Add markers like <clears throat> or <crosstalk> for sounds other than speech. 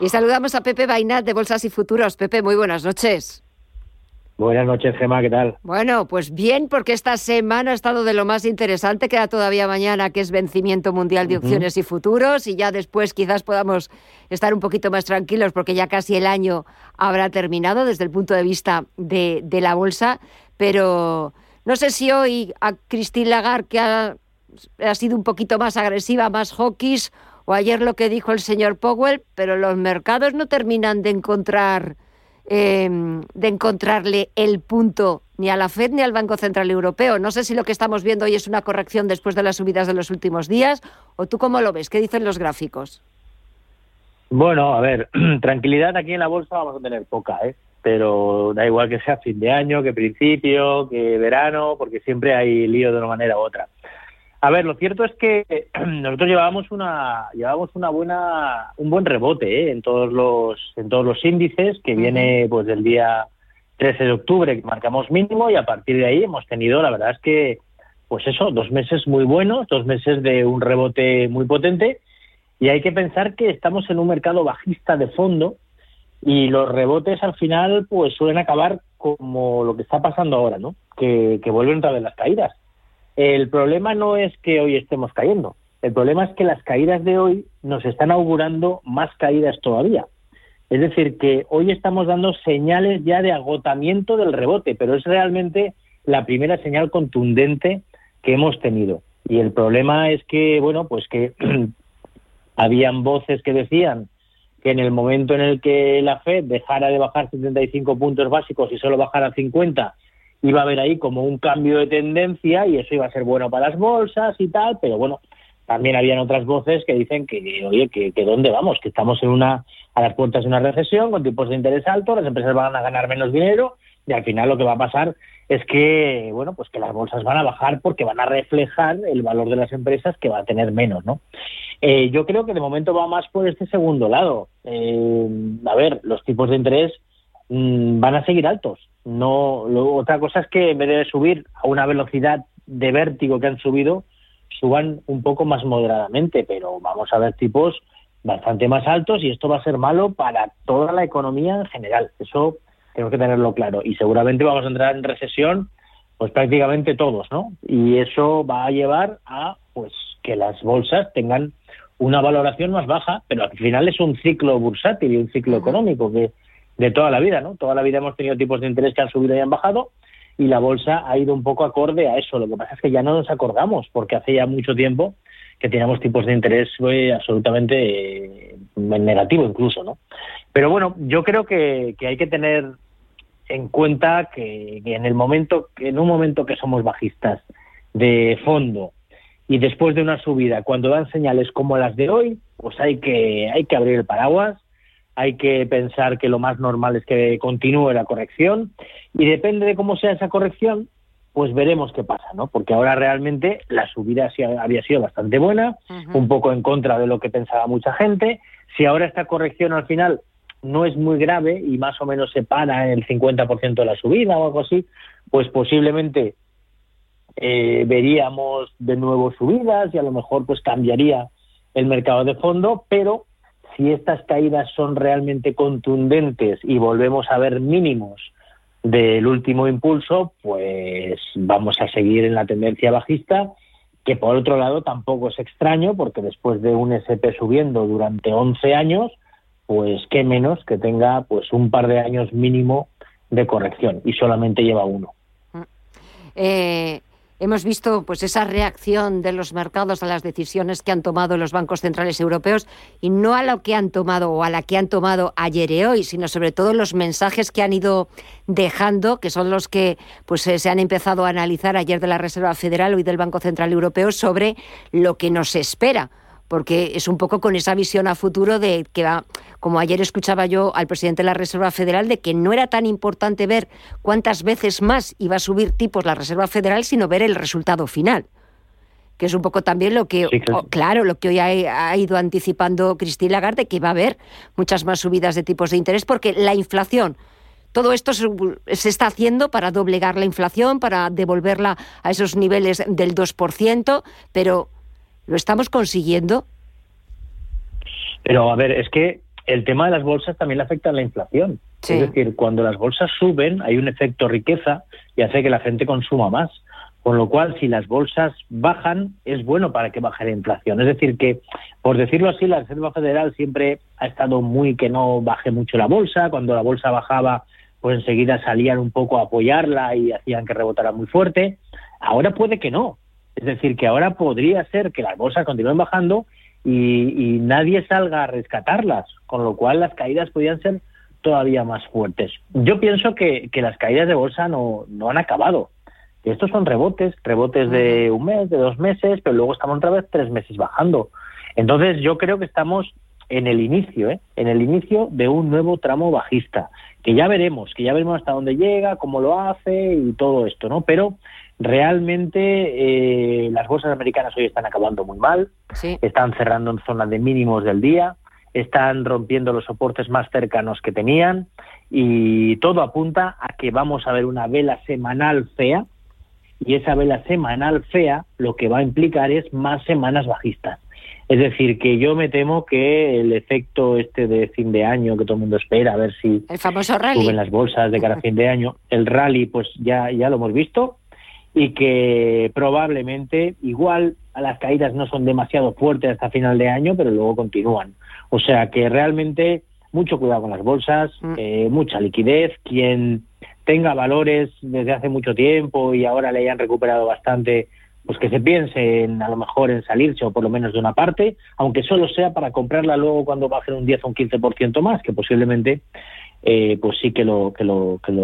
Y saludamos a Pepe Bainat de Bolsas y Futuros. Pepe, muy buenas noches. Buenas noches, Gemma, ¿qué tal? Bueno, pues bien, porque esta semana ha estado de lo más interesante. Queda todavía mañana, que es vencimiento mundial de opciones y futuros, y ya después quizás podamos estar un poquito más tranquilos, porque ya casi el año habrá terminado desde el punto de vista de, la bolsa. Pero no sé si hoy a Christine Lagarde, que ha, ha sido un poquito más agresiva, más hawkish, o ayer lo que dijo el señor Powell, pero los mercados no terminan de encontrar Em, de encontrarle el punto ni a la Fed ni al Banco Central Europeo. No sé si lo que estamos viendo hoy es una corrección después de las subidas de los últimos días, o tú cómo lo ves, qué dicen los gráficos. Bueno, a ver, <clears throat> tranquilidad aquí en la bolsa vamos a tener poca, ¿eh? pero da igual que sea fin de año, que principio, que verano, porque siempre hay lío de una manera u otra. A ver, lo cierto es que <clears throat> nosotros llevábamos una llevábamos una buena un buen rebote ¿eh? en todos los en todos los índices que viene pues del día 13 de octubre que marcamos mínimo y a partir de ahí hemos tenido la verdad es que pues eso dos meses muy buenos dos meses de un rebote muy potente. Y hay que pensar que estamos en un mercado bajista de fondo y los rebotes al final pues suelen acabar como lo que está pasando ahora no que, que vuelven otra vez las caídas el problema no es que hoy estemos cayendo, el problema es que las caídas de hoy nos están augurando más caídas todavía. Es decir, que hoy estamos dando señales ya de agotamiento del rebote, pero es realmente la primera señal contundente que hemos tenido. Y el problema es que, bueno, pues que <clears throat> habían voces que decían que en el momento en el que la Fed dejara de bajar 75 puntos básicos y solo bajara 50, iba a haber ahí como un cambio de tendencia y eso iba a ser bueno para las bolsas y tal, pero bueno, también habían otras voces que dicen que, oye, que, dónde vamos, que estamos en una a las puertas de una recesión con tipos de interés altos, las empresas van a ganar menos dinero y al final lo que va a pasar es que, bueno, pues que las bolsas van a bajar porque van a reflejar el valor de las empresas que va a tener menos, ¿no? Eh, yo creo que de momento va más por este segundo lado. Eh, a ver, los tipos de interés mm, van a seguir altos. No, otra cosa es que en vez de subir a una velocidad de vértigo que han subido, suban un poco más moderadamente, pero vamos a ver tipos bastante más altos y esto va a ser malo para toda la economía en general. Eso tenemos que tenerlo claro. Y seguramente vamos a entrar en recesión, pues prácticamente todos, ¿no? Y eso va a llevar a pues que las bolsas tengan una valoración más baja, pero al final es un ciclo bursátil y un ciclo económico que de toda la vida, ¿no? Toda la vida hemos tenido tipos de interés que han subido y han bajado y la bolsa ha ido un poco acorde a eso. Lo que pasa es que ya no nos acordamos porque hace ya mucho tiempo que teníamos tipos de interés absolutamente eh, negativo incluso, ¿no? Pero bueno, yo creo que, hay que tener en cuenta que, que, en el momento, en un momento que somos bajistas de fondo y después de una subida, cuando dan señales como las de hoy, pues hay que, hay que abrir el paraguas hay que pensar que lo más normal es que continúe la corrección y depende de cómo sea esa corrección, pues veremos qué pasa, ¿no? Porque ahora realmente la subida había sido bastante buena, un poco en contra de lo que pensaba mucha gente. Si ahora esta corrección al final no es muy grave y más o menos se para en el 50% de la subida o algo así, pues posiblemente eh, veríamos de nuevo subidas y a lo mejor pues cambiaría el mercado de fondo, pero si estas caídas son realmente contundentes y volvemos a ver mínimos del último impulso, pues vamos a seguir en la tendencia bajista, que por otro lado tampoco es extraño, porque después de un SP subiendo durante 11 años, pues qué menos que tenga pues un par de años mínimo de corrección y solamente lleva uno. Eh, Hemos visto pues esa reacción de los mercados a las decisiones que han tomado los bancos centrales europeos y no a lo que han tomado o a la que han tomado ayer y hoy, sino sobre todo los mensajes que han ido dejando, que son los que pues eh, se han empezado a analizar ayer de la Reserva Federal hoy del Banco Central Europeo sobre lo que nos espera porque es un poco con esa visión a futuro de que va, como ayer escuchaba yo al presidente de la Reserva Federal, de que no era tan importante ver cuántas veces más iba a subir tipos la Reserva Federal, sino ver el resultado final que es un poco también lo que, claro. lo que hoy ha, ido anticipando Cristina Lagarde, que va a haber muchas más subidas de tipos de interés, porque la inflación, todo esto se, se, está haciendo para doblegar la inflación, para devolverla a esos niveles del 2%, pero ¿Lo estamos consiguiendo? Pero a ver, es que el tema de las bolsas también le afecta a la inflación. Es decir, cuando las bolsas suben hay un efecto riqueza y hace que la gente consuma más. Con lo cual, si las bolsas bajan, es bueno para que baje la inflación. Es decir, que, por decirlo así, la Reserva Federal siempre ha estado muy que no baje mucho la bolsa. Cuando la bolsa bajaba, pues enseguida salían un poco a apoyarla y hacían que rebotara muy fuerte. Ahora puede que no. Es decir, que ahora podría ser que las bolsas continúen bajando y, nadie salga a rescatarlas, con lo cual las caídas podrían ser todavía más fuertes. Yo pienso que, que las caídas de bolsa no, no han acabado estos son rebotes, rebotes de un mes, de dos meses, pero luego estamos otra vez tres meses bajando. Entonces yo creo que estamos en el inicio, ¿eh? en el inicio de un nuevo tramo bajista, que ya veremos, que ya veremos hasta dónde llega, cómo lo hace y todo esto, ¿no? Pero realmente eh, las bolsas americanas hoy están acabando muy mal, están cerrando en zonas de mínimos del día, están rompiendo los soportes más cercanos que tenían. Y todo apunta a que vamos a ver una vela semanal fea, y esa vela semanal fea lo que va a implicar es más semanas bajistas. Es decir, que yo me temo que el efecto este de fin de año que todo el mundo espera, a ver si el famoso rally. suben las bolsas de cara a fin de año, el rally pues ya, ya lo hemos visto y que probablemente igual a las caídas no son demasiado fuertes hasta final de año, pero luego continúan. O sea que realmente mucho cuidado con las bolsas, mm. eh, mucha liquidez, quien tenga valores desde hace mucho tiempo y ahora le hayan recuperado bastante, pues que se piense en a lo mejor en salirse o por lo menos de una parte, aunque solo sea para comprarla luego cuando bajen un 10 o un 15% más, que posiblemente eh, pues sí que lo, que lo, que lo